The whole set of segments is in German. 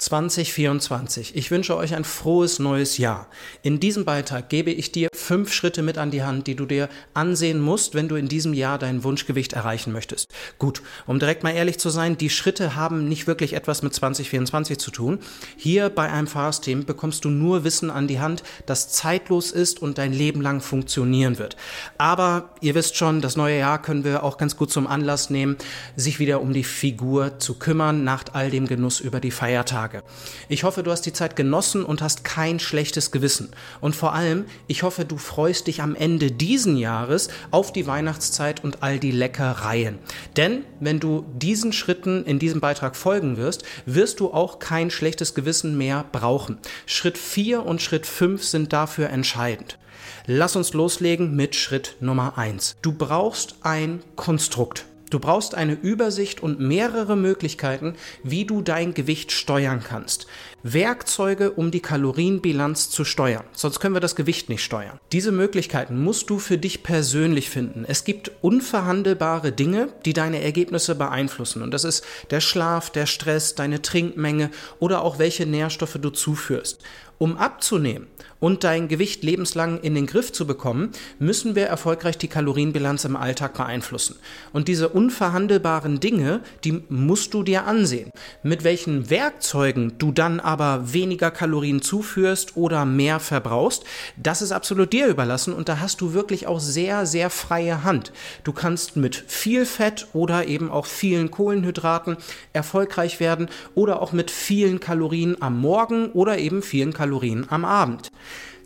2024. Ich wünsche euch ein frohes neues Jahr. In diesem Beitrag gebe ich dir fünf Schritte mit an die Hand, die du dir ansehen musst, wenn du in diesem Jahr dein Wunschgewicht erreichen möchtest. Gut, um direkt mal ehrlich zu sein, die Schritte haben nicht wirklich etwas mit 2024 zu tun. Hier bei einem Fahrsystem bekommst du nur Wissen an die Hand, das zeitlos ist und dein Leben lang funktionieren wird. Aber ihr wisst schon, das neue Jahr können wir auch ganz gut zum Anlass nehmen, sich wieder um die Figur zu kümmern, nach all dem Genuss über die Feiertage. Tage. Ich hoffe, du hast die Zeit genossen und hast kein schlechtes Gewissen. Und vor allem, ich hoffe, du freust dich am Ende diesen Jahres auf die Weihnachtszeit und all die Leckereien. Denn wenn du diesen Schritten in diesem Beitrag folgen wirst, wirst du auch kein schlechtes Gewissen mehr brauchen. Schritt 4 und Schritt 5 sind dafür entscheidend. Lass uns loslegen mit Schritt Nummer 1. Du brauchst ein Konstrukt. Du brauchst eine Übersicht und mehrere Möglichkeiten, wie du dein Gewicht steuern kannst. Werkzeuge, um die Kalorienbilanz zu steuern. Sonst können wir das Gewicht nicht steuern. Diese Möglichkeiten musst du für dich persönlich finden. Es gibt unverhandelbare Dinge, die deine Ergebnisse beeinflussen. Und das ist der Schlaf, der Stress, deine Trinkmenge oder auch welche Nährstoffe du zuführst. Um abzunehmen und dein Gewicht lebenslang in den Griff zu bekommen, müssen wir erfolgreich die Kalorienbilanz im Alltag beeinflussen. Und diese unverhandelbaren Dinge, die musst du dir ansehen. Mit welchen Werkzeugen du dann aber weniger Kalorien zuführst oder mehr verbrauchst, das ist absolut dir überlassen und da hast du wirklich auch sehr, sehr freie Hand. Du kannst mit viel Fett oder eben auch vielen Kohlenhydraten erfolgreich werden oder auch mit vielen Kalorien am Morgen oder eben vielen Kalorien am Abend.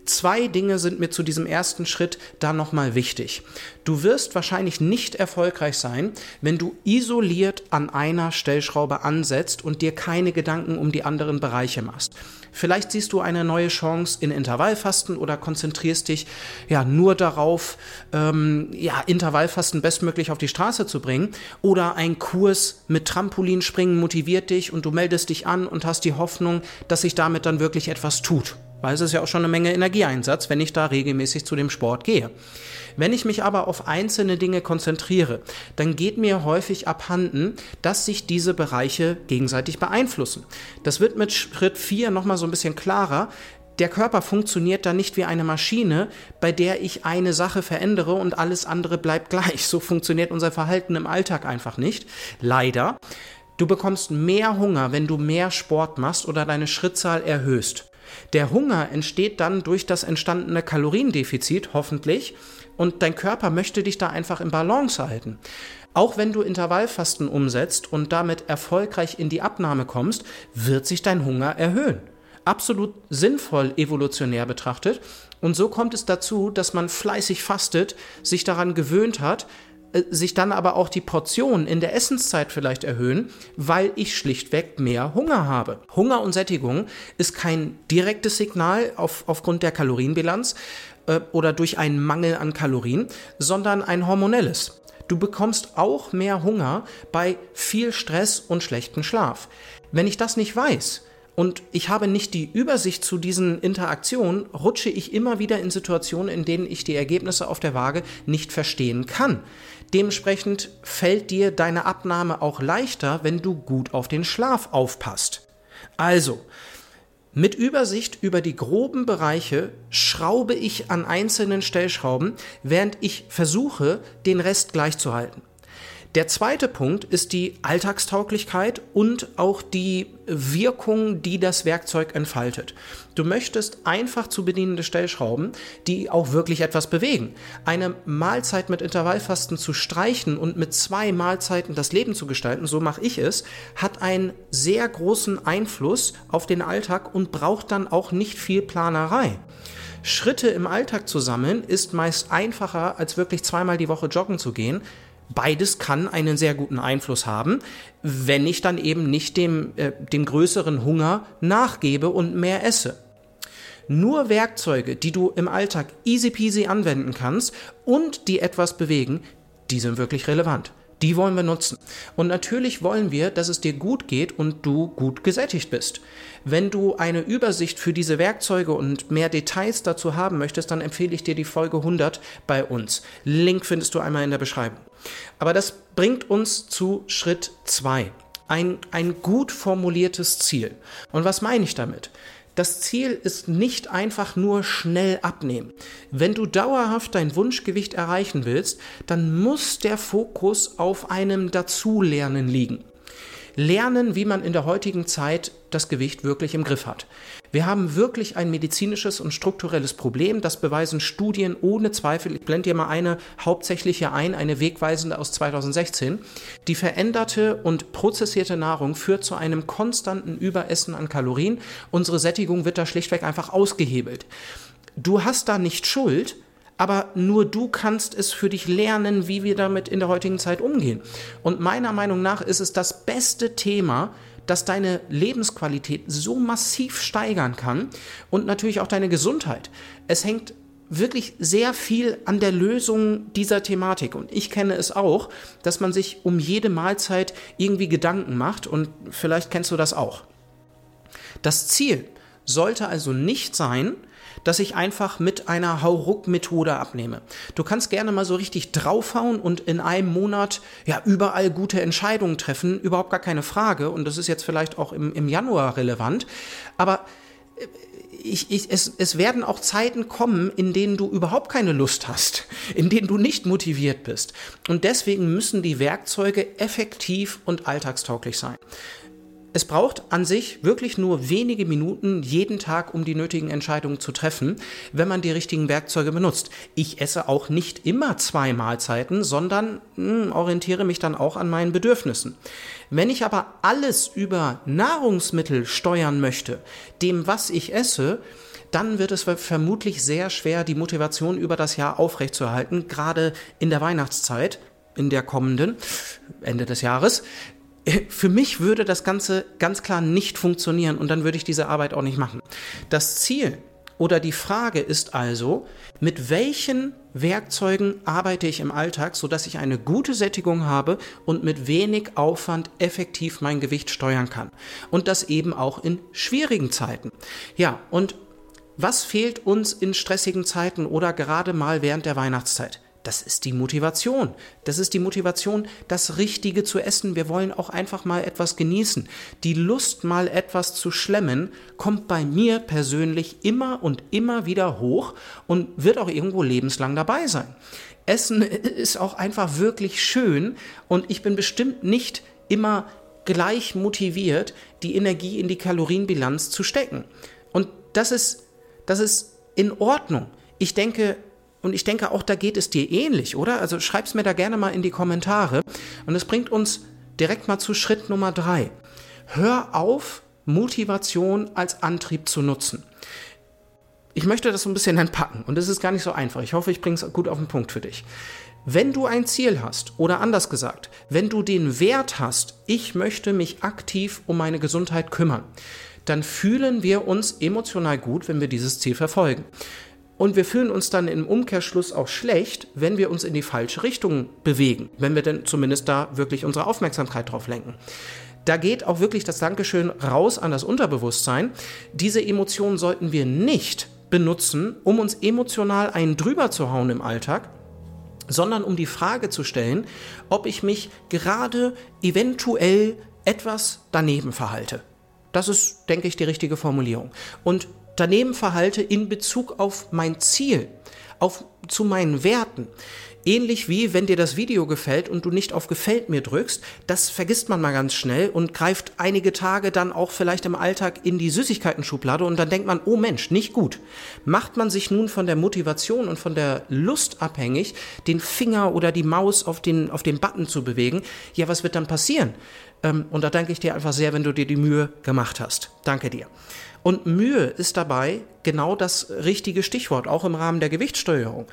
Zwei Dinge sind mir zu diesem ersten Schritt da nochmal wichtig. Du wirst wahrscheinlich nicht erfolgreich sein, wenn du isoliert an einer Stellschraube ansetzt und dir keine Gedanken um die anderen Bereiche machst. Vielleicht siehst du eine neue Chance in Intervallfasten oder konzentrierst dich ja nur darauf, ähm, ja, Intervallfasten bestmöglich auf die Straße zu bringen. Oder ein Kurs mit Trampolinspringen motiviert dich und du meldest dich an und hast die Hoffnung, dass sich damit dann wirklich etwas tut weil es ist ja auch schon eine Menge Energieeinsatz, wenn ich da regelmäßig zu dem Sport gehe. Wenn ich mich aber auf einzelne Dinge konzentriere, dann geht mir häufig abhanden, dass sich diese Bereiche gegenseitig beeinflussen. Das wird mit Schritt 4 nochmal so ein bisschen klarer. Der Körper funktioniert da nicht wie eine Maschine, bei der ich eine Sache verändere und alles andere bleibt gleich. So funktioniert unser Verhalten im Alltag einfach nicht. Leider. Du bekommst mehr Hunger, wenn du mehr Sport machst oder deine Schrittzahl erhöhst. Der Hunger entsteht dann durch das entstandene Kaloriendefizit, hoffentlich, und dein Körper möchte dich da einfach im Balance halten. Auch wenn du Intervallfasten umsetzt und damit erfolgreich in die Abnahme kommst, wird sich dein Hunger erhöhen. Absolut sinnvoll evolutionär betrachtet. Und so kommt es dazu, dass man fleißig fastet, sich daran gewöhnt hat, sich dann aber auch die Portionen in der Essenszeit vielleicht erhöhen, weil ich schlichtweg mehr Hunger habe. Hunger und Sättigung ist kein direktes Signal auf, aufgrund der Kalorienbilanz äh, oder durch einen Mangel an Kalorien, sondern ein hormonelles. Du bekommst auch mehr Hunger bei viel Stress und schlechtem Schlaf. Wenn ich das nicht weiß, und ich habe nicht die Übersicht zu diesen Interaktionen, rutsche ich immer wieder in Situationen, in denen ich die Ergebnisse auf der Waage nicht verstehen kann. Dementsprechend fällt dir deine Abnahme auch leichter, wenn du gut auf den Schlaf aufpasst. Also, mit Übersicht über die groben Bereiche schraube ich an einzelnen Stellschrauben, während ich versuche, den Rest gleichzuhalten. Der zweite Punkt ist die Alltagstauglichkeit und auch die Wirkung, die das Werkzeug entfaltet. Du möchtest einfach zu bedienende Stellschrauben, die auch wirklich etwas bewegen. Eine Mahlzeit mit Intervallfasten zu streichen und mit zwei Mahlzeiten das Leben zu gestalten, so mache ich es, hat einen sehr großen Einfluss auf den Alltag und braucht dann auch nicht viel Planerei. Schritte im Alltag zu sammeln ist meist einfacher, als wirklich zweimal die Woche joggen zu gehen. Beides kann einen sehr guten Einfluss haben, wenn ich dann eben nicht dem, äh, dem größeren Hunger nachgebe und mehr esse. Nur Werkzeuge, die du im Alltag easy peasy anwenden kannst und die etwas bewegen, die sind wirklich relevant. Die wollen wir nutzen. Und natürlich wollen wir, dass es dir gut geht und du gut gesättigt bist. Wenn du eine Übersicht für diese Werkzeuge und mehr Details dazu haben möchtest, dann empfehle ich dir die Folge 100 bei uns. Link findest du einmal in der Beschreibung. Aber das bringt uns zu Schritt 2. ein, ein gut formuliertes Ziel. Und was meine ich damit? Das Ziel ist nicht einfach nur schnell abnehmen. Wenn du dauerhaft dein Wunschgewicht erreichen willst, dann muss der Fokus auf einem Dazulernen liegen lernen, wie man in der heutigen Zeit das Gewicht wirklich im Griff hat. Wir haben wirklich ein medizinisches und strukturelles Problem. Das beweisen Studien ohne Zweifel. Ich blende dir mal eine hauptsächliche ein, eine wegweisende aus 2016. Die veränderte und prozessierte Nahrung führt zu einem konstanten Überessen an Kalorien. Unsere Sättigung wird da schlichtweg einfach ausgehebelt. Du hast da nicht Schuld, aber nur du kannst es für dich lernen, wie wir damit in der heutigen Zeit umgehen. Und meiner Meinung nach ist es das beste Thema, das deine Lebensqualität so massiv steigern kann und natürlich auch deine Gesundheit. Es hängt wirklich sehr viel an der Lösung dieser Thematik. Und ich kenne es auch, dass man sich um jede Mahlzeit irgendwie Gedanken macht und vielleicht kennst du das auch. Das Ziel sollte also nicht sein, dass ich einfach mit einer Hauruck-Methode abnehme. Du kannst gerne mal so richtig draufhauen und in einem Monat ja überall gute Entscheidungen treffen, überhaupt gar keine Frage. Und das ist jetzt vielleicht auch im, im Januar relevant. Aber äh, ich, ich, es, es werden auch Zeiten kommen, in denen du überhaupt keine Lust hast, in denen du nicht motiviert bist. Und deswegen müssen die Werkzeuge effektiv und alltagstauglich sein. Es braucht an sich wirklich nur wenige Minuten jeden Tag, um die nötigen Entscheidungen zu treffen, wenn man die richtigen Werkzeuge benutzt. Ich esse auch nicht immer zwei Mahlzeiten, sondern mh, hm, orientiere mich dann auch an meinen Bedürfnissen. Wenn ich aber alles über Nahrungsmittel steuern möchte, dem, was ich esse, dann wird es vermutlich sehr schwer, die Motivation über das Jahr aufrechtzuerhalten, gerade in der Weihnachtszeit, in der kommenden, Ende des Jahres, für mich würde das Ganze ganz klar nicht funktionieren und dann würde ich diese Arbeit auch nicht machen. Das Ziel oder die Frage ist also, mit welchen Werkzeugen arbeite ich im Alltag, sodass ich eine gute Sättigung habe und mit wenig Aufwand effektiv mein Gewicht steuern kann. Und das eben auch in schwierigen Zeiten. Ja, und was fehlt uns in stressigen Zeiten oder gerade mal während der Weihnachtszeit? Das ist die Motivation. Das ist die Motivation, das Richtige zu essen. Wir wollen auch einfach mal etwas genießen. Die Lust, mal etwas zu schlemmen, kommt bei mir persönlich immer und immer wieder hoch und wird auch irgendwo lebenslang dabei sein. Essen ist auch einfach wirklich schön und ich bin bestimmt nicht immer gleich motiviert, die Energie in die Kalorienbilanz zu stecken. Und das ist, das ist in Ordnung. Ich denke, und ich denke auch, da geht es dir ähnlich, oder? Also schreib's mir da gerne mal in die Kommentare. Und es bringt uns direkt mal zu Schritt Nummer drei. Hör auf, Motivation als Antrieb zu nutzen. Ich möchte das so ein bisschen entpacken und es ist gar nicht so einfach. Ich hoffe, ich bringe es gut auf den Punkt für dich. Wenn du ein Ziel hast, oder anders gesagt, wenn du den Wert hast, ich möchte mich aktiv um meine Gesundheit kümmern, dann fühlen wir uns emotional gut, wenn wir dieses Ziel verfolgen. Und wir fühlen uns dann im Umkehrschluss auch schlecht, wenn wir uns in die falsche Richtung bewegen, wenn wir denn zumindest da wirklich unsere Aufmerksamkeit drauf lenken. Da geht auch wirklich das Dankeschön raus an das Unterbewusstsein. Diese Emotionen sollten wir nicht benutzen, um uns emotional einen drüber zu hauen im Alltag, sondern um die Frage zu stellen, ob ich mich gerade eventuell etwas daneben verhalte. Das ist, denke ich, die richtige Formulierung. Und daneben verhalte in Bezug auf mein Ziel, auf, zu meinen Werten. Ähnlich wie wenn dir das Video gefällt und du nicht auf Gefällt mir drückst, das vergisst man mal ganz schnell und greift einige Tage dann auch vielleicht im Alltag in die Süßigkeiten-Schublade und dann denkt man, oh Mensch, nicht gut. Macht man sich nun von der Motivation und von der Lust abhängig, den Finger oder die Maus auf den, auf den Button zu bewegen, ja, was wird dann passieren? Ähm, und da danke ich dir einfach sehr, wenn du dir die Mühe gemacht hast. Danke dir. Und Mühe ist dabei genau das richtige Stichwort, auch im Rahmen der Gewichtssteuerung.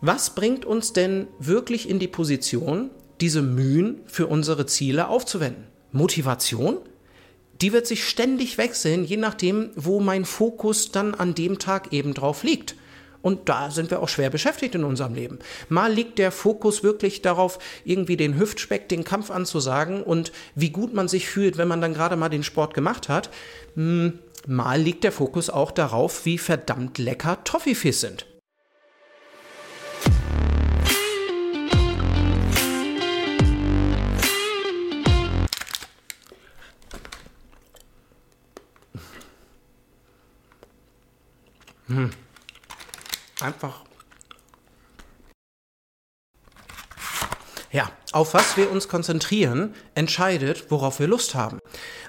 Was bringt uns denn wirklich in die Position, diese Mühen für unsere Ziele aufzuwenden? Motivation? Die wird sich ständig wechseln, je nachdem, wo mein Fokus dann an dem Tag eben drauf liegt. Und da sind wir auch schwer beschäftigt in unserem Leben. Mal liegt der Fokus wirklich darauf, irgendwie den Hüftspeck, den Kampf anzusagen und wie gut man sich fühlt, wenn man dann gerade mal den Sport gemacht hat. Hm, Mal liegt der Fokus auch darauf, wie verdammt lecker Toffifees sind. Hm. Einfach Ja, auf was wir uns konzentrieren, entscheidet, worauf wir Lust haben.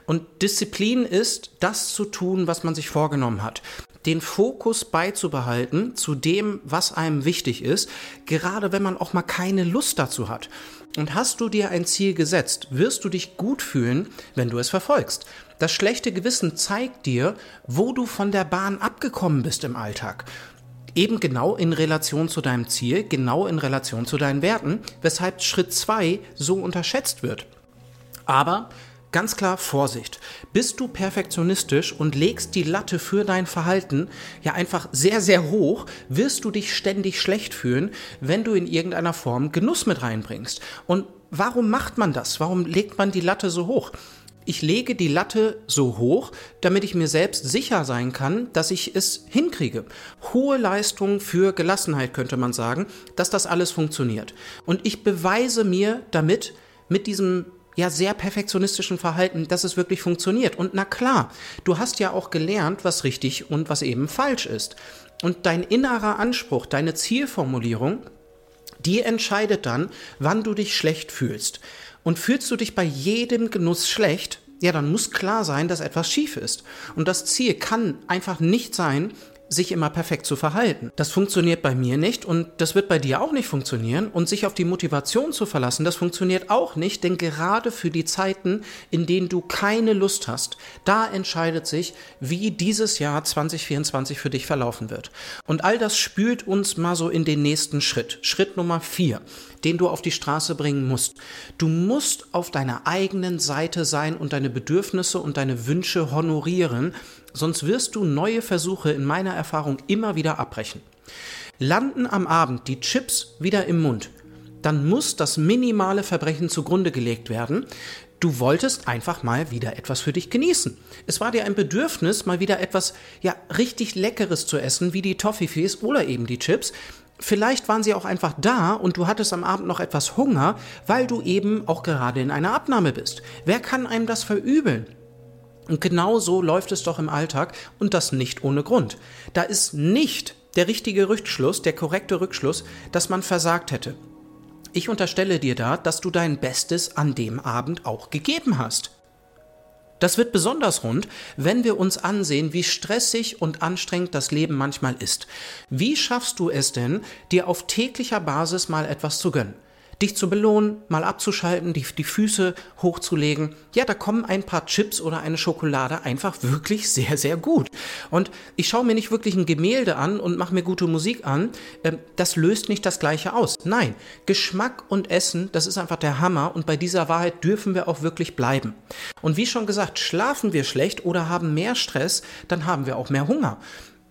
Und Disziplin ist, das zu tun, was man sich vorgenommen hat den Fokus beizubehalten zu dem, was einem wichtig ist, gerade wenn man auch mal keine Lust dazu hat. Und hast du dir ein Ziel gesetzt, wirst du dich gut fühlen, wenn du es verfolgst. Das schlechte Gewissen zeigt dir, wo du von der Bahn abgekommen bist im Alltag. Eben genau in Relation zu deinem Ziel, genau in Relation zu deinen Werten, weshalb Schritt 2 so unterschätzt wird. Aber Ganz klar Vorsicht. Bist du perfektionistisch und legst die Latte für dein Verhalten ja einfach sehr, sehr hoch, wirst du dich ständig schlecht fühlen, wenn du in irgendeiner Form Genuss mit reinbringst. Und warum macht man das? Warum legt man die Latte so hoch? Ich lege die Latte so hoch, damit ich mir selbst sicher sein kann, dass ich es hinkriege. Hohe Leistung für Gelassenheit könnte man sagen, dass das alles funktioniert. Und ich beweise mir damit, mit diesem ja sehr perfektionistischen Verhalten, dass es wirklich funktioniert. Und na klar, du hast ja auch gelernt, was richtig und was eben falsch ist. Und dein innerer Anspruch, deine Zielformulierung, die entscheidet dann, wann du dich schlecht fühlst. Und fühlst du dich bei jedem Genuss schlecht, ja, dann muss klar sein, dass etwas schief ist. Und das Ziel kann einfach nicht sein, sich immer perfekt zu verhalten. Das funktioniert bei mir nicht und das wird bei dir auch nicht funktionieren. Und sich auf die Motivation zu verlassen, das funktioniert auch nicht, denn gerade für die Zeiten, in denen du keine Lust hast, da entscheidet sich, wie dieses Jahr 2024 für dich verlaufen wird. Und all das spült uns mal so in den nächsten Schritt. Schritt Nummer vier den du auf die Straße bringen musst. Du musst auf deiner eigenen Seite sein und deine Bedürfnisse und deine Wünsche honorieren, sonst wirst du neue Versuche in meiner Erfahrung immer wieder abbrechen. Landen am Abend die Chips wieder im Mund, dann muss das minimale Verbrechen zugrunde gelegt werden. Du wolltest einfach mal wieder etwas für dich genießen. Es war dir ein Bedürfnis, mal wieder etwas ja richtig leckeres zu essen, wie die Toffifees oder eben die Chips. Vielleicht waren sie auch einfach da und du hattest am Abend noch etwas Hunger, weil du eben auch gerade in einer Abnahme bist. Wer kann einem das verübeln? Und genau so läuft es doch im Alltag und das nicht ohne Grund. Da ist nicht der richtige Rückschluss, der korrekte Rückschluss, dass man versagt hätte. Ich unterstelle dir da, dass du dein Bestes an dem Abend auch gegeben hast. Das wird besonders rund, wenn wir uns ansehen, wie stressig und anstrengend das Leben manchmal ist. Wie schaffst du es denn, dir auf täglicher Basis mal etwas zu gönnen? Dich zu belohnen, mal abzuschalten, die, die Füße hochzulegen. Ja, da kommen ein paar Chips oder eine Schokolade einfach wirklich sehr, sehr gut. Und ich schaue mir nicht wirklich ein Gemälde an und mache mir gute Musik an. Ähm, das löst nicht das Gleiche aus. Nein, Geschmack und Essen, das ist einfach der Hammer und bei dieser Wahrheit dürfen wir auch wirklich bleiben. Und wie schon gesagt, schlafen wir schlecht oder haben mehr Stress, dann haben wir auch mehr Hunger.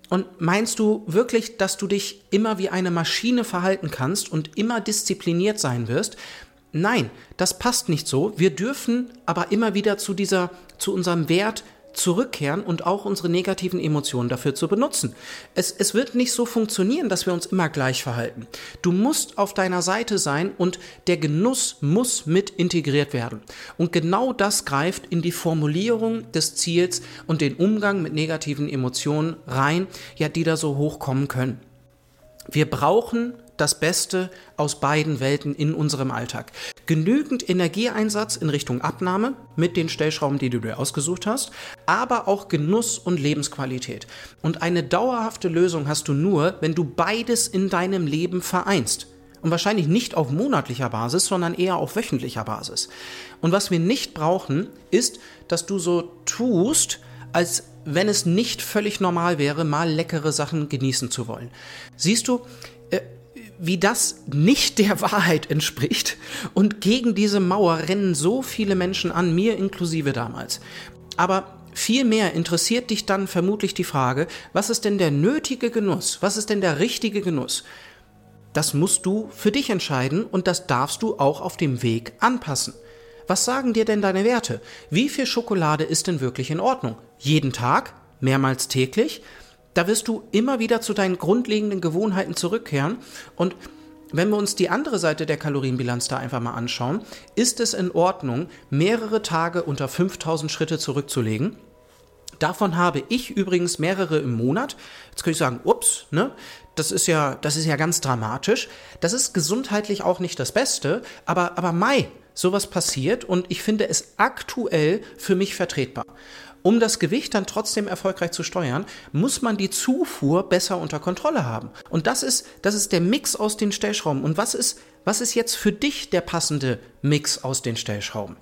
Und meinst du wirklich, dass du dich immer wie eine Maschine verhalten kannst und immer diszipliniert sein wirst? Nein, das passt nicht so. Wir dürfen aber immer wieder zu dieser, zu unserem Wert zurückkehren und auch unsere negativen Emotionen dafür zu benutzen. Es, es wird nicht so funktionieren, dass wir uns immer gleich verhalten. Du musst auf deiner Seite sein und der Genuss muss mit integriert werden. Und genau das greift in die Formulierung des Ziels und den Umgang mit negativen Emotionen rein, ja, die da so hochkommen können. Wir brauchen das Beste aus beiden Welten in unserem Alltag. Genügend Energieeinsatz in Richtung Abnahme mit den Stellschrauben, die du dir ausgesucht hast, aber auch Genuss und Lebensqualität. Und eine dauerhafte Lösung hast du nur, wenn du beides in deinem Leben vereinst. Und wahrscheinlich nicht auf monatlicher Basis, sondern eher auf wöchentlicher Basis. Und was wir nicht brauchen, ist, dass du so tust, als wenn es nicht völlig normal wäre, mal leckere Sachen genießen zu wollen. Siehst du, wie das nicht der Wahrheit entspricht. Und gegen diese Mauer rennen so viele Menschen an, mir inklusive damals. Aber Vielmehr interessiert dich dann vermutlich die Frage, was ist denn der nötige Genuss? Was ist denn der richtige Genuss? Das musst du für dich entscheiden und das darfst du auch auf dem Weg anpassen. Was sagen dir denn deine Werte? Wie viel Schokolade ist denn wirklich in Ordnung? Jeden Tag? Mehrmals täglich? Da wirst du immer wieder zu deinen grundlegenden Gewohnheiten zurückkehren und wenn wir uns die andere Seite der Kalorienbilanz da einfach mal anschauen, ist es in Ordnung, mehrere Tage unter 5000 Schritte zurückzulegen? Davon habe ich übrigens mehrere im Monat. Jetzt könnte ich sagen, ups, ne? Das ist ja, das ist ja ganz dramatisch. Das ist gesundheitlich auch nicht das Beste, aber, aber Mai, sowas passiert und ich finde es aktuell für mich vertretbar. Um das Gewicht dann trotzdem erfolgreich zu steuern, muss man die Zufuhr besser unter Kontrolle haben. Und das ist, das ist der Mix aus den Stellschrauben. Und was ist, was ist jetzt für dich der passende Mix aus den Stellschrauben?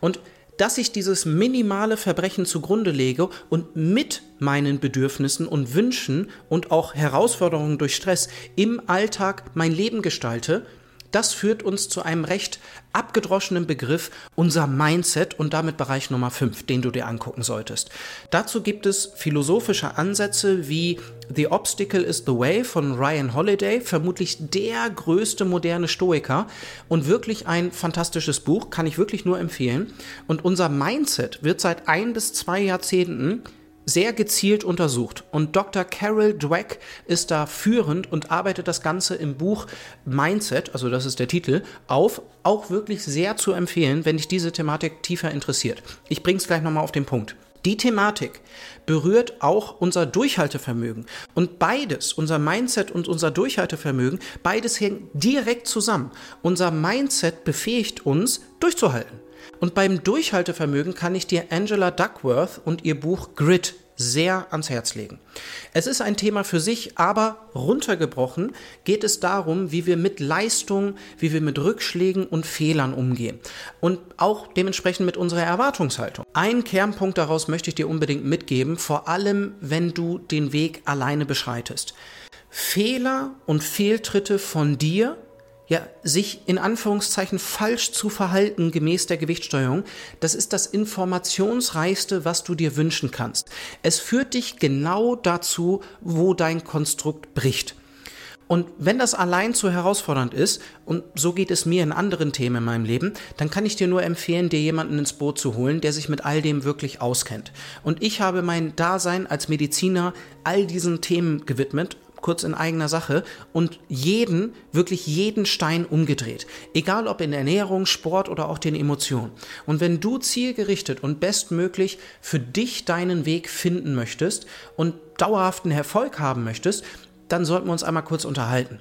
Und dass ich dieses minimale Verbrechen zugrunde lege und mit meinen Bedürfnissen und Wünschen und auch Herausforderungen durch Stress im Alltag mein Leben gestalte, das führt uns zu einem recht abgedroschenen Begriff, unser Mindset und damit Bereich Nummer 5, den du dir angucken solltest. Dazu gibt es philosophische Ansätze wie The Obstacle is the Way von Ryan Holiday, vermutlich der größte moderne Stoiker und wirklich ein fantastisches Buch, kann ich wirklich nur empfehlen. Und unser Mindset wird seit ein bis zwei Jahrzehnten sehr gezielt untersucht. Und Dr. Carol Dweck ist da führend und arbeitet das Ganze im Buch Mindset, also das ist der Titel, auf. Auch wirklich sehr zu empfehlen, wenn dich diese Thematik tiefer interessiert. Ich bringe es gleich nochmal auf den Punkt. Die Thematik berührt auch unser Durchhaltevermögen. Und beides, unser Mindset und unser Durchhaltevermögen, beides hängt direkt zusammen. Unser Mindset befähigt uns, durchzuhalten. Und beim Durchhaltevermögen kann ich dir Angela Duckworth und ihr Buch Grit sehr ans Herz legen. Es ist ein Thema für sich, aber runtergebrochen geht es darum, wie wir mit Leistung, wie wir mit Rückschlägen und Fehlern umgehen und auch dementsprechend mit unserer Erwartungshaltung. Ein Kernpunkt daraus möchte ich dir unbedingt mitgeben, vor allem wenn du den Weg alleine beschreitest. Fehler und Fehltritte von dir ja, sich in Anführungszeichen falsch zu verhalten gemäß der Gewichtsteuerung, das ist das informationsreichste, was du dir wünschen kannst. Es führt dich genau dazu, wo dein Konstrukt bricht. Und wenn das allein zu herausfordernd ist, und so geht es mir in anderen Themen in meinem Leben, dann kann ich dir nur empfehlen, dir jemanden ins Boot zu holen, der sich mit all dem wirklich auskennt. Und ich habe mein Dasein als Mediziner all diesen Themen gewidmet kurz in eigener Sache und jeden, wirklich jeden Stein umgedreht. Egal ob in Ernährung, Sport oder auch den Emotionen. Und wenn du zielgerichtet und bestmöglich für dich deinen Weg finden möchtest und dauerhaften Erfolg haben möchtest, dann sollten wir uns einmal kurz unterhalten.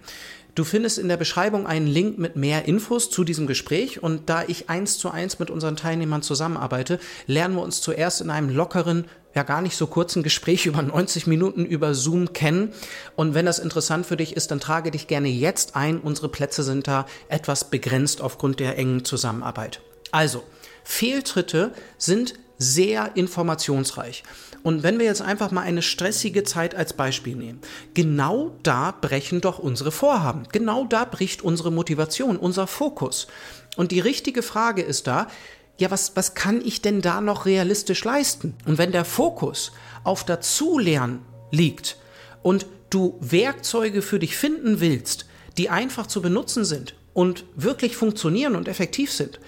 Du findest in der Beschreibung einen Link mit mehr Infos zu diesem Gespräch und da ich eins zu eins mit unseren Teilnehmern zusammenarbeite, lernen wir uns zuerst in einem lockeren, ja gar nicht so kurzen Gespräch über 90 Minuten über Zoom kennen. Und wenn das interessant für dich ist, dann trage dich gerne jetzt ein. Unsere Plätze sind da etwas begrenzt aufgrund der engen Zusammenarbeit. Also, Fehltritte sind sehr informationsreich. Und wenn wir jetzt einfach mal eine stressige Zeit als Beispiel nehmen, genau da brechen doch unsere Vorhaben. Genau da bricht unsere Motivation, unser Fokus. Und die richtige Frage ist da, ja, was, was kann ich denn da noch realistisch leisten? Und wenn der Fokus auf Dazulernen liegt und du Werkzeuge für dich finden willst, die einfach zu benutzen sind und wirklich funktionieren und effektiv sind,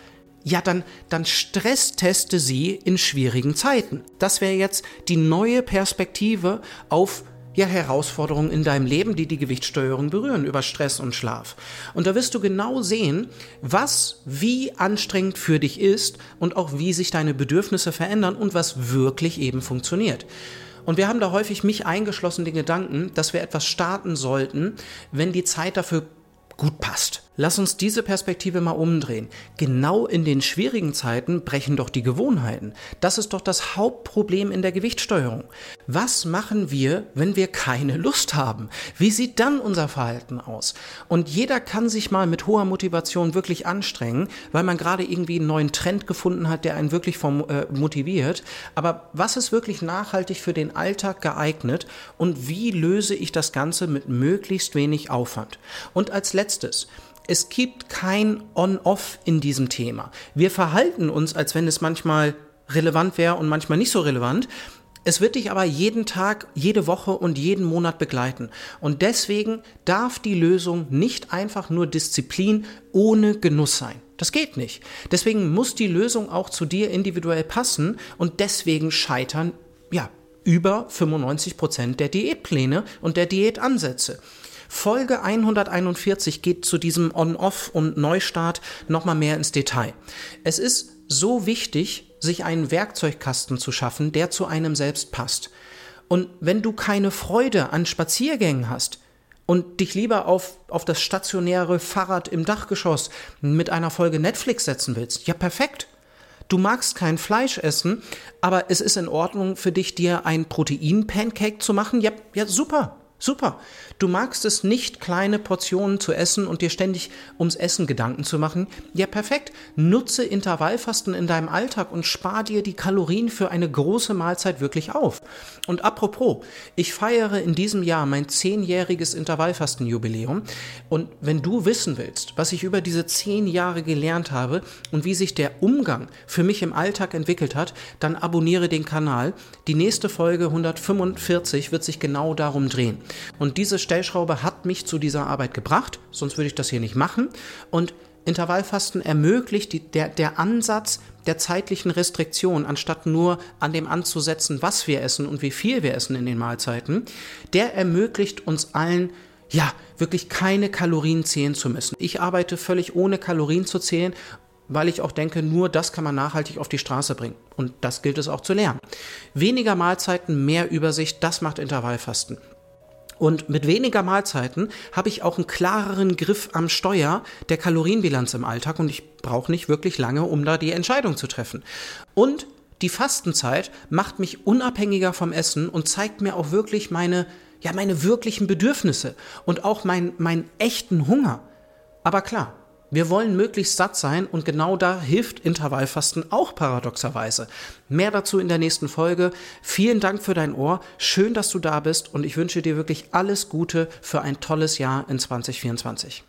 ja, dann, dann stressteste sie in schwierigen Zeiten. Das wäre jetzt die neue Perspektive auf ja, Herausforderungen in deinem Leben, die die Gewichtssteuerung berühren, über Stress und Schlaf. Und da wirst du genau sehen, was wie anstrengend für dich ist und auch wie sich deine Bedürfnisse verändern und was wirklich eben funktioniert. Und wir haben da häufig mich eingeschlossen den Gedanken, dass wir etwas starten sollten, wenn die Zeit dafür gut passt. Lass uns diese Perspektive mal umdrehen. Genau in den schwierigen Zeiten brechen doch die Gewohnheiten. Das ist doch das Hauptproblem in der Gewichtsteuerung. Was machen wir, wenn wir keine Lust haben? Wie sieht dann unser Verhalten aus? Und jeder kann sich mal mit hoher Motivation wirklich anstrengen, weil man gerade irgendwie einen neuen Trend gefunden hat, der einen wirklich vom, äh, motiviert. Aber was ist wirklich nachhaltig für den Alltag geeignet und wie löse ich das Ganze mit möglichst wenig Aufwand? Und als letztes, es gibt kein On-Off in diesem Thema. Wir verhalten uns, als wenn es manchmal relevant wäre und manchmal nicht so relevant. Es wird dich aber jeden Tag, jede Woche und jeden Monat begleiten. Und deswegen darf die Lösung nicht einfach nur Disziplin ohne Genuss sein. Das geht nicht. Deswegen muss die Lösung auch zu dir individuell passen und deswegen scheitern, ja, über 95 Prozent der Diätpläne und der Diätansätze. Folge 141 geht zu diesem On-Off und Neustart nochmal mehr ins Detail. Es ist so wichtig, sich einen Werkzeugkasten zu schaffen, der zu einem selbst passt. Und wenn du keine Freude an Spaziergängen hast, und dich lieber auf, auf das stationäre Fahrrad im Dachgeschoss mit einer Folge Netflix setzen willst, ja perfekt. Du magst kein Fleisch essen, aber es ist in Ordnung für dich, dir ein Protein-Pancake zu machen, ja, ja super. Super. Du magst es nicht, kleine Portionen zu essen und dir ständig ums Essen Gedanken zu machen. Ja, perfekt. Nutze Intervallfasten in deinem Alltag und spar dir die Kalorien für eine große Mahlzeit wirklich auf. Und apropos, ich feiere in diesem Jahr mein zehnjähriges Intervallfastenjubiläum. Und wenn du wissen willst, was ich über diese zehn Jahre gelernt habe und wie sich der Umgang für mich im Alltag entwickelt hat, dann abonniere den Kanal. Die nächste Folge 145 wird sich genau darum drehen. Und diese Stellschraube hat mich zu dieser Arbeit gebracht, sonst würde ich das hier nicht machen. Und Intervallfasten ermöglicht die, der, der Ansatz der zeitlichen Restriktion, anstatt nur an dem anzusetzen, was wir essen und wie viel wir essen in den Mahlzeiten, der ermöglicht uns allen, ja, wirklich keine Kalorien zählen zu müssen. Ich arbeite völlig ohne Kalorien zu zählen, weil ich auch denke, nur das kann man nachhaltig auf die Straße bringen. Und das gilt es auch zu lernen. Weniger Mahlzeiten, mehr Übersicht, das macht Intervallfasten. Und mit weniger Mahlzeiten habe ich auch einen klareren Griff am Steuer der Kalorienbilanz im Alltag und ich brauche nicht wirklich lange, um da die Entscheidung zu treffen. Und die Fastenzeit macht mich unabhängiger vom Essen und zeigt mir auch wirklich meine, ja, meine wirklichen Bedürfnisse und auch mein, meinen echten Hunger. Aber klar, wir wollen möglichst satt sein und genau da hilft Intervallfasten auch paradoxerweise. Mehr dazu in der nächsten Folge. Vielen Dank für dein Ohr. Schön, dass du da bist und ich wünsche dir wirklich alles Gute für ein tolles Jahr in 2024.